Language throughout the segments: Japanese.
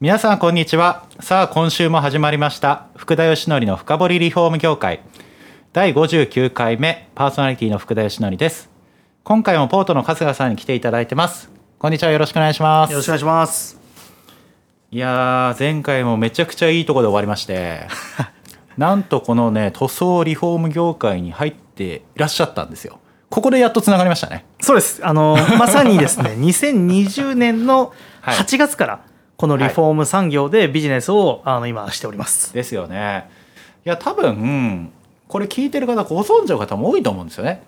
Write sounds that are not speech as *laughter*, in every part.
皆さんこんにちは。さあ今週も始まりました。福田義則の深掘りリフォーム業界。第59回目パーソナリティの福田義則です。今回もポートの春日さんに来ていただいてます。こんにちは。よろしくお願いします。よろしくお願いします。いやー前回もめちゃくちゃいいところで終わりまして。*laughs* なんとこのね塗装リフォーム業界に入っていらっしゃったんですよ。ここでやっとつながりましたね。そうです。あのまさにですね、*laughs* 2020年のはい。8月からこのリフォーム産業でビジネスをあの今しております。ですよねいや多分これ聞いてる方ご存知の方も多いと思うんですよね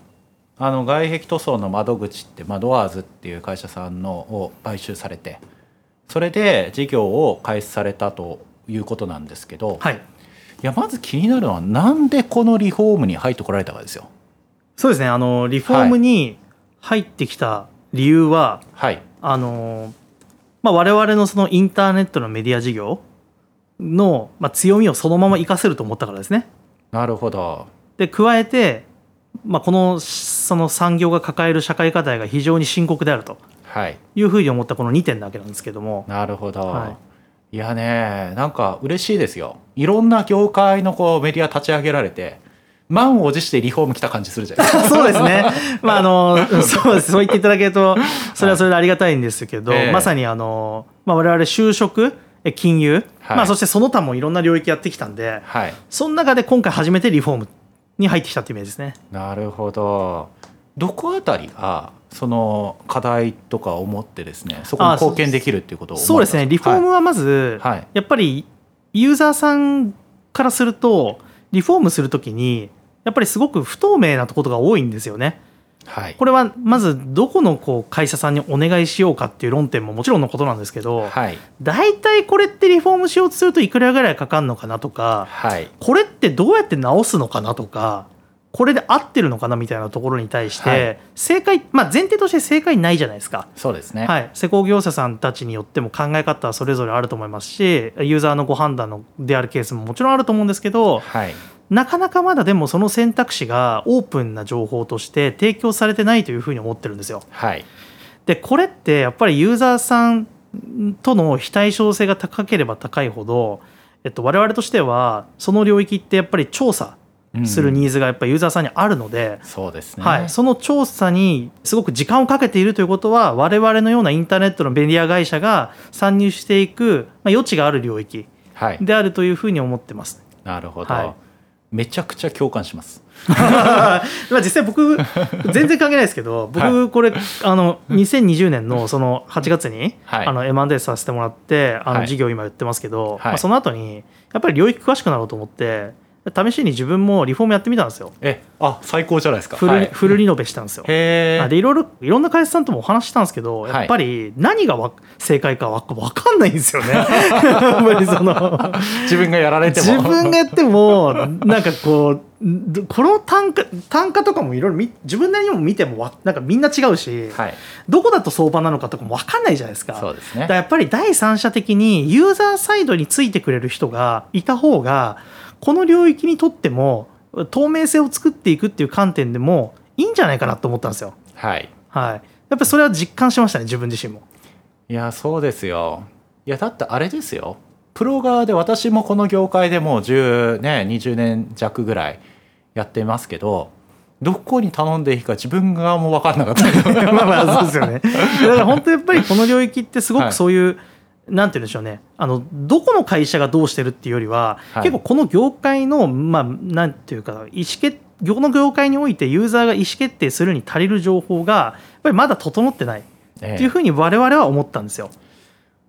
あの外壁塗装の窓口ってマドワーズっていう会社さんのを買収されてそれで事業を開始されたということなんですけど、い、はい。やまず気になるのはなんでこのリフォームに入ってこられたかですよそうですね。あのリフォームに入ってきた理由は、はいあのまあ我々のそのインターネットのメディア事業のまあ強みをそのまま活かせると思ったからですね。なるほど。で加えて、まあこのその産業が抱える社会課題が非常に深刻であるとはい。いうふうに思ったこの2点だけなんですけども。なるほど、、はいやねなんか嬉しいですよ。いろんな業界のこうメディア立ち上げられて満を持してリフォーム来た感じするじゃないですか *laughs* そうですね。*laughs* まああの *laughs* そうです。そう言っていただけるとそれはそれでありがたいんですけど、ええまさにあのまあ我々就職、え金融、はいまあそしてその他もいろんな領域やってきたんで、はいその中で今回初めてリフォームに入ってきたっていうイメージですね。なるほどどこあたりがその課題とかを持ってですねそこにあ貢献できるっていうことを思そうですね。リフォームははまず、はいはいやっぱりユーザーさんからするとリフォームするときにやっぱりすごく不透明なことが多いんですよね。はい。これはまずどこのこう会社さんにお願いしようかっていう論点ももちろんのことなんですけど、はい。大体これってリフォームしようとするといくらぐらいかかるのかなとかはい。これってどうやって直すのかなとかこれで合ってるのかなみたいなところに対して、はい。正解まあ前提として正解ないじゃないですか。そうですね。はい、施工業者さんたちによっても考え方はそれぞれあると思いますしユーザーのご判断のであるケースももちろんあると思うんですけどはいなかなかまだでもその選択肢がオープンな情報として提供されてないというふうに思ってるんですよ。はい。でこれってやっぱりユーザーさんとの非対称性が高ければ高いほど、えっと、我々としてはその領域ってやっぱり調査するニーズがやっぱりユーザーさんにあるので、そうですね。はい、その調査にすごく時間をかけているということは我々のようなインターネットのメディア会社が参入していく、まあ、余地がある領域はい。であるというふうに思ってます。なるほど、はいめちゃくちゃ共感します。*laughs* まあ実際僕全然関係ないですけど僕はこれあの2020年のその8月にはい。あの M&A させてもらってあはい。の事業今やってますけどはい。まあその後にやっぱり領域詳しくなろうと思って試しに自分もリフォームやってみたんですよ。えあ最高じゃないですか。フルはい。フルリノベしたんですよ。へえあでいろいろいろんな会社さんともお話ししたんですけどやっぱり何がわ正解かわ分かんないんですよね。やっぱりその。*laughs* 自分がやられても。自分がやってもなんかこうどこの単価単価とかもいろいろ見自分なりにも見てもわなんかみんな違うし、はい。どこだと相場なのかとかも分かんないじゃないですか。そうですね。やっぱり第三者的にユーザーサイドについてくれる人がいた方がこの領域にとっても透明性を作っていくっていう観点でもいいんじゃないかなと思ったんですよ。はいはい、やっぱりそれは実感しましたね自分自身も。いやそうですよいやだってあれですよプロ側で私もこの業界でもう10ね20年弱ぐらいやってますけどどこに頼んでいいか自分側も分かんなかったり *laughs* まあまあそうですよね。だから本当やっぱりこの領域ってすごはいくそういう、なんて言うんでしょうね。あのどこの会社がどうしてるっていうよりは、はい。結構この業界のまあなんていうか意思決業の業界においてユーザーが意思決定するに足りる情報がやっぱりまだ整ってない。ええ。っていうふうに我々は思ったんですよ。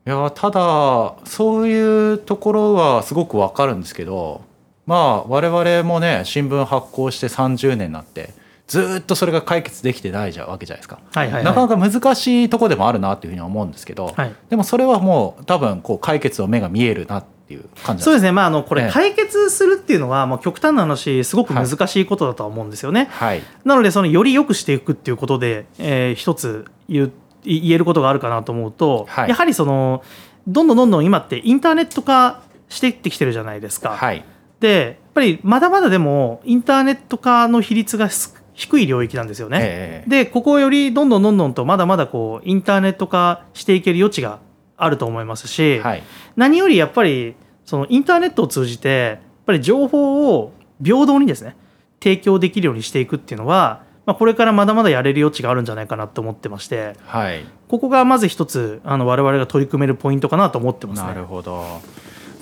いやただそういうところはすごく分かるんですけどまあ我々もね新聞発行して30年になってずーっとそれが解決できてないじゃわけじゃないですか。はいはいはい、なかなか難しいとこでもあるなっていうふうには思うんですけど、はい。でもそれはもう多分こう解決の目が見えるなっていう感じそうですね、まあ、あのこええ。れ解決するっていうのは、まあ、極端な話すごく難しいことだとは思うんですよね。はい。なのでそのより良くしていくっていうことで、えー一つ言う言えることがあるかなと思うと、はい。やはりそのどんどんどんどん今ってインターネット化していってきてるじゃないですか。はい。でやっぱりまだまだでもインターネット化の比率がす低い領域なんですよね。ええでここよりどんどんどんどんとまだまだこうインターネット化していける余地があると思いますし、はい何よりやっぱりそのインターネットを通じてやっぱり情報を平等にですね提供できるようにしていくっていうのは、まあ、これからまだまだやれる余地があるんじゃないかなと思ってましてはいここがまず一つあの我々が取り組めるポイントかなと思ってますね。なるほど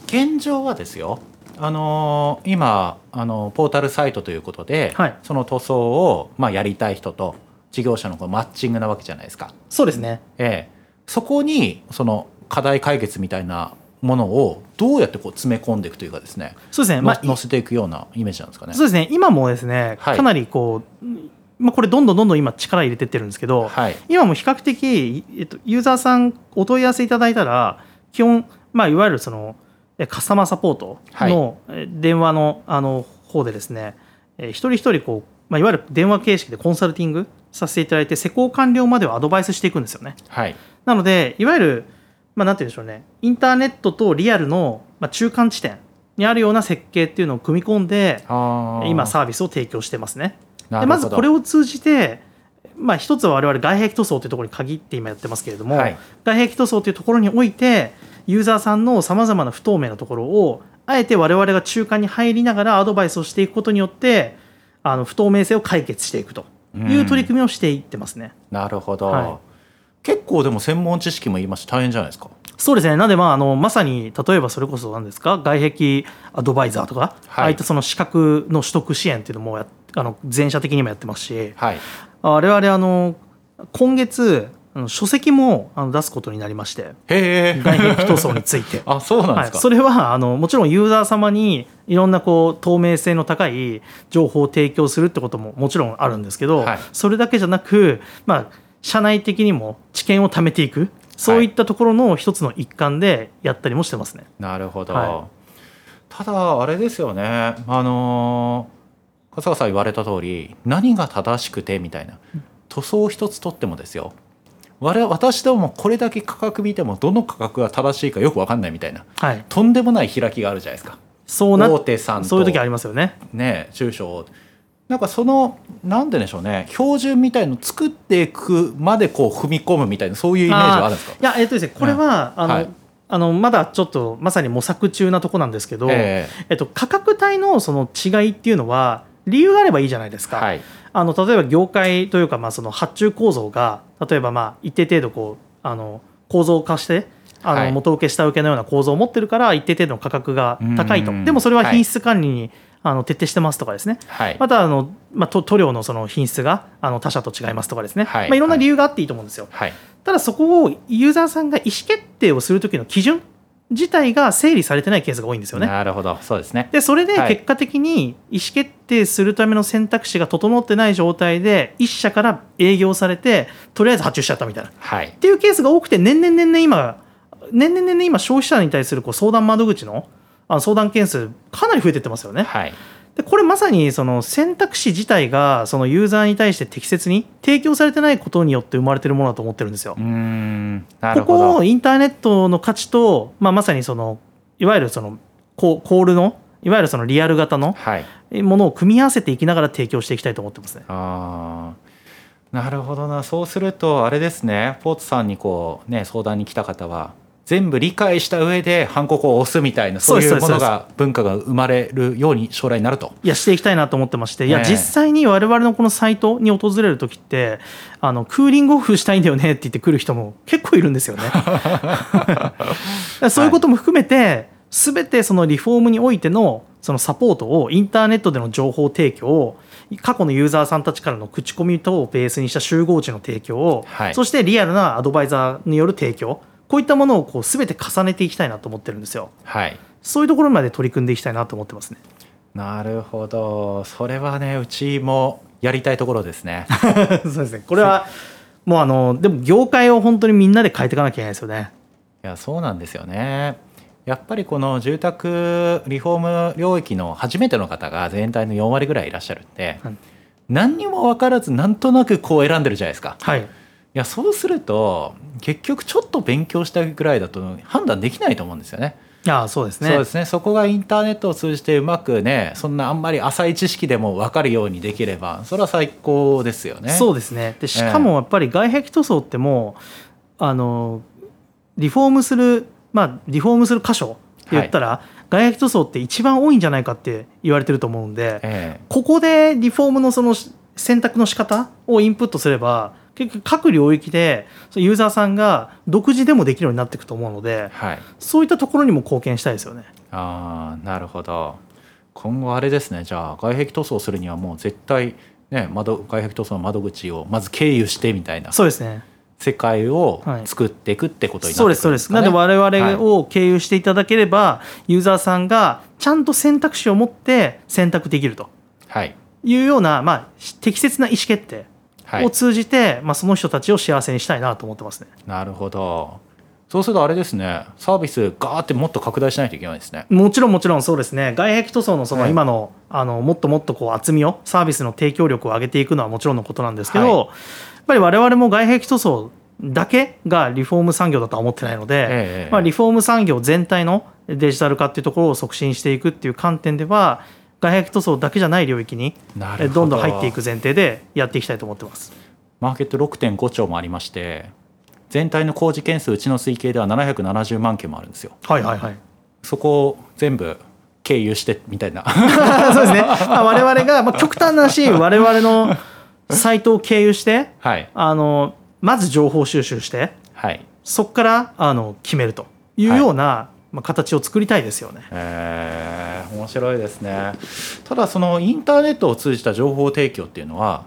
現状はですよあのー今あのポータルサイトということで、はい。その塗装を、まあ、やりたい人と事業者のこうマッチングなわけじゃないですか。そうですね。ええ、そこにその課題解決みたいなものをどうやってこう詰め込んでいくというかですね、そうですね、まあ、の載せていくようなイメージなんですかね。そうですね。今もですねはい。かなりこう、まあ、これどんどんどんどん今力入れてってるんですけど、はい。今も比較的、えっと、ユーザーさんお問い合わせいただいたら基本、まあ、いわゆるそのえカスタマーサポートのえ電話のあの方でですね、え一人一人こう、まあ、いわゆる電話形式でコンサルティングさせていただいて施工完了まではアドバイスしていくんですよね。はい。なのでいわゆる、まあ、なんて言うんでしょうね。インターネットとリアルの、まあ、中間地点にあるような設計っていうのを組み込んで今サービスを提供してますね。でまずこれを通じて、まあ、一つは我々外壁塗装というところに限って今やってますけれども、はい。外壁塗装というところにおいてユーザーさんのさまざまな不透明なところをあえて我々が中間に入りながらアドバイスをしていくことによってあの不透明性を解決していくという取り組みをしていってますね。なるほど、はい。結構でも専門知識も言いまして大変じゃないですか。そうですね。なんで、まあ、あの、まさに、例えばそれこそ何ですか、外壁アドバイザーとか、はい。ああいったその資格の取得支援っていうのもや、あの、全社的にもやってますし、はい。我々、あの、今月、あの書籍もあの出すことになりまして、外壁塗装について。*laughs* あそうなんはい、ですか、それはあのもちろんユーザー様にいろんなこう透明性の高い情報を提供するってことももちろんあるんですけど、はい。それだけじゃなく、まあ、社内的にも知見を貯めていく。そういったところの一つの一環でやったりもしてますね。なるほど、はただあれですよね。あのー春日さん言われた通り何が正しくてみたいな。塗装一つとってもですよ私どもこれだけ価格見てもどの価格が正しいかよく分かんないみたいな。はい、とんでもない開きがあるじゃないですか。そうな大手さんと。そういう時ありますよね。ね中小。なんかそのなんででしょうね。標準みたいの作っていくまでこう踏み込むみたいなそういうイメージはあるんですか？いやえっとですねこれは、あの、はい。あのまだちょっとまさに模索中なとこなんですけど、ええ。っと、価格帯のその違いっていうのは理由があればいいじゃないですか。えはいあの例えば業界というか、まあ、その発注構造が例えばまあ一定程度こうあの構造化してあのはい。元請け下請けのような構造を持ってるから一定程度の価格が高いと。うん。でもそれははい。品質管理に、あの徹底してますとかですね。はい。またあの、まあ、塗塗料のその品質があの他社と違いますとかですね、はい。まあ、いろんな理由があっていいと思うんですよ。はい。ただそこをユーザーさんが意思決定をする時の基準自体が整理されてないケースが多いんですよね。なるほど。そうですね。でそれではい。結果的に意思決定するための選択肢が整ってない状態で一社から営業されてとりあえず発注しちゃったみたいな。っはい。ていうケースが多くて年々年々今年々年々今消費者に対するこう相談窓口のあの相談件数かなり増えてってますよね。はいでこれまさにその選択肢自体がそのユーザーに対して適切に提供されてないことによって生まれてるものだと思ってるんですよ。こるほど。こをインターネットの価値と、まあ、まさにそのいわゆるそのココールのいわゆるそのリアル型のはい。ものを組み合わせていきながら提供していきたいと思ってますね。あー。なるほどな。そうするとあれですね。ポーツさんにこうね相談に来た方は全部理解した上でハンコクを押すみたいなそういうものが文化が生まれるように将来になると。いやしていきたいなと思ってましていや実際に我々のこのサイトに訪れる時ってあのクーリングオフしたいんだよねって言ってくる人も結構いるんですよね。*laughs* そういうことも含めて、全てそのリフォームにおいてのそのサポートをインターネットでの情報提供を過去のユーザーさんたちからの口コミ等をベースにした集合値の提供を、はいそしてリアルなアドバイザーによる提供こういったものをこう全て重ねていきたいなと思ってるんですよ。はいそういうところまで取り組んでいきたいなと思ってますね。なるほどそれはねうちもやりたいところですね。*laughs* そうですね。これはもうあのでも業界を本当にみんなで変えていかなきゃいけないですよね。いやそうなんですよね。やっぱりこの住宅リフォーム領域の初めての方が全体の4割ぐらいいらっしゃるんで、はい何にも分からずなんとなくこう選んでるじゃないですか。はいいやそうすると結局ちょっと勉強したぐらいだと判断できないと思うんですよね。いやそうですね。そうですね。そこがインターネットを通じてうまくねそんなあんまり浅い知識でも分かるようにできればそれは最高ですよね。そうですね。でしかもやっぱり外壁塗装ってもうあのリフォームするまあリフォームする箇所って言ったら、外壁塗装って一番多いんじゃないかって言われてると思うんで、えここでリフォームのその選択の仕方をインプットすれば結局各領域でそのユーザーさんが独自でもできるようになっていくと思うのでえはい。そういったところにも貢献したいですよね。ああなるほど。今後あれですね。じゃあ外壁塗装するにはもう絶対ね窓外壁塗装の窓口をまず経由してみたいなそうですね。世界をはい。作っていくってことになそうってくるですそうです。なんで我々を経由していただければ、ユーザーさんがちゃんと選択肢を持って選択できるとはい。いうような、まあ、適切な意思決定はいを通じて、まあ、その人たちを幸せにしたいなと思ってますね。なるほど。そうするとあれですね。サービスガーってもっと拡大しないといけないですね。もちろんもちろんそうですね。外壁塗装のそのはい。今の,、あのもっともっとこう厚みをサービスの提供力を上げていくのはもちろんのことなんですけど、はい。やっぱり我々も外壁塗装だけがリフォーム産業だとは思ってないので、ええ。まあ、リフォーム産業全体のデジタル化っていうところを促進していくっていう観点では外壁塗装だけじゃない領域にど。んどん入っていく前提でやっていきたいと思ってます。マーケット6.5兆もありまして全体の工事件数うちの推計では770万件もあるんですよ。はいはいはい。そこを全部経由してみたいな。*laughs* そうですね、まあ、我々が、まあ、*laughs* 極端な話我々のサイトを経由してはい。あのまず情報収集してはい。そこからあの決めるというような、まあ、形を作りたいですよね。えー面白いですね。ただそのインターネットを通じた情報提供っていうのは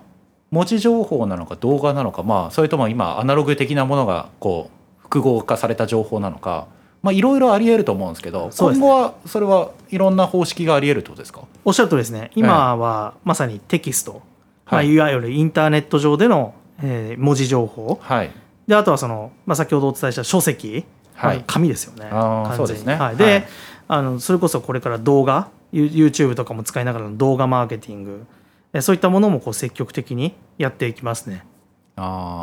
文字情報なのか動画なのかまあそれとも今アナログ的なものがこう複合化された情報なのかまあいろいろありえると思うんですけどね。今後はそれはいろんな方式がありえるってことですか？おっしゃるとりですね。今はまさにテキスト、まあ、はいいわゆるインターネット上での、えー文字情報。はい。であとはその、まあ、先ほどお伝えした書籍、はい。まあ紙ですよね。そうですね。はい、で、はいあのそれこそこれから動画ユ YouTube とかも使いながらの動画マーケティング。えそういったものもこう積極的にやっていきますね。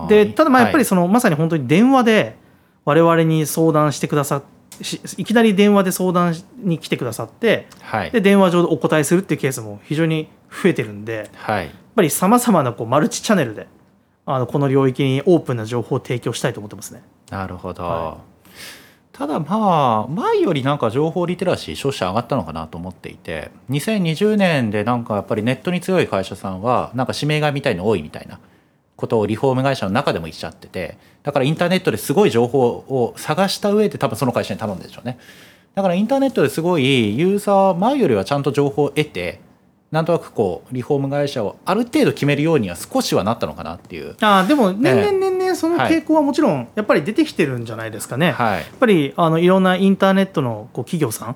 でただまあやっぱりはいその、まさに本当に電話で我々に相談してくださっしいきなり電話で相談に来てくださってはい。で電話上でお答えするっていうケースも非常に増えてるんでやっはいぱりさまざまなこうマルチチャンネルであのこの領域にオープンな情報を提供したいと思ってますね。なるほど、はただまあ前よりなんか情報リテラシー消費者上がったのかなと思っていて2020年でなんかやっぱりネットに強い会社さんはなんか指名買いみたいの多いみたいなことをリフォーム会社の中でも言っちゃっててだからインターネットですごい情報を探した上で多分その会社に頼んでるでしょうね。だからインターネットですごいユーザー前よりはちゃんと情報を得てなんとなくこうリフォーム会社をある程度決めるようには少しはなったのかなっていう。あーでも年ええ。々年々その傾向はもちろんやっぱり出てきてるんじゃないですかね。はい。やっぱりあのいろんなインターネットのこう企業さん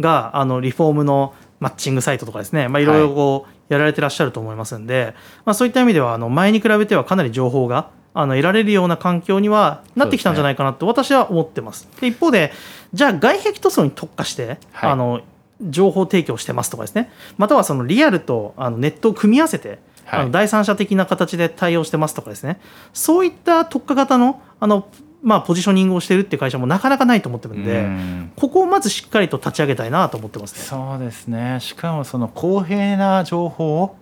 があのリフォームのマッチングサイトとかですね、まあ、いろいろこうやられてらっしゃると思いますんで、まあ、そういった意味ではあの前に比べてはかなり情報があの得られるような環境にはなってきたんじゃないかなと私は思ってます。で一方でじゃあ外壁塗装に特化して、はい。あの情報提供してますとかですね。またはそのリアルとあのネットを組み合わせてはい。あの第三者的な形で対応してますとかですね。そういった特化型のあの、まあ、ポジショニングをしてるっていう会社もなかなかないと思ってるんで、うん。ここをまずしっかりと立ち上げたいなと思ってますね。そうですね。しかもその公平な情報を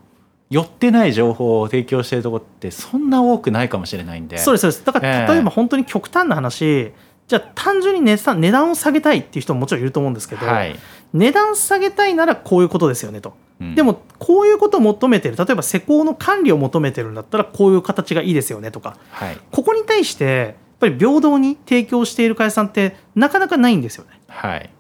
寄ってない情報を提供しているところってそんな多くないかもしれないんで。そうですそうです。だからええ。例えば本当に極端な話、じゃあ単純に値段を下げたいっていう人ももちろんいると思うんですけど、はい。値段下げたいならこういうことですよねと。うん。でもこういうことを求めてる。例えば施工の管理を求めてるんだったらこういう形がいいですよねとか。はい。ここに対してやっぱり平等に提供している会社さんってなかなかないんですよね。はい。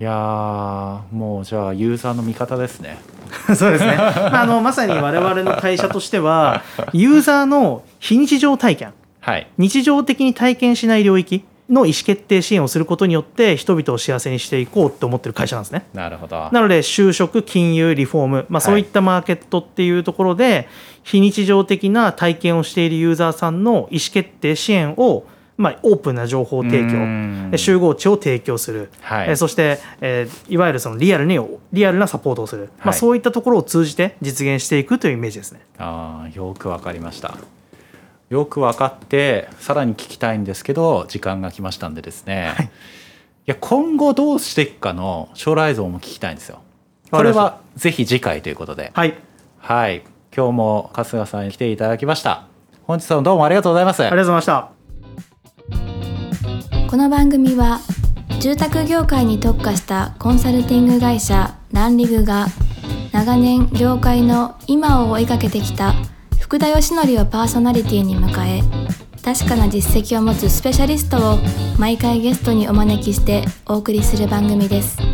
いやーもうじゃあユーザーの味方ですね。*laughs* そうですね、まあ、あのまさに我々の会社としてはユーザーの非日常体験。はい。日常的に体験しない領域の意思決定支援をすることによって人々を幸せにしていこうって思ってる会社なんですね。なるほど。なので就職金融リフォーム、まあ、そういったマーケットっていうところで非日常的な体験をしているユーザーさんの意思決定支援をまあ、オープンな情報提うん。供集合値を提供する、はい。えーそして、えーいわゆるそのリアルにリアルなサポートをする、まあ、はい。そういったところを通じて実現していくというイメージですね。あーよくわかりましたよく分かってさらに聞きたいんですけど時間が来ましたんでですね、い、や今後どうしていくかの将来像も聞きたいんですよ。これはぜひ次回ということで。はい、はい。今日も春日さんに来ていただきました。本日はどうもありがとうございます。ありがとうございました。この番組は住宅業界に特化したコンサルティング会社ランリグが長年業界の今を追いかけてきた福田義則をパーソナリティに迎え確かな実績を持つスペシャリストを毎回ゲストにお招きしてお送りする番組です。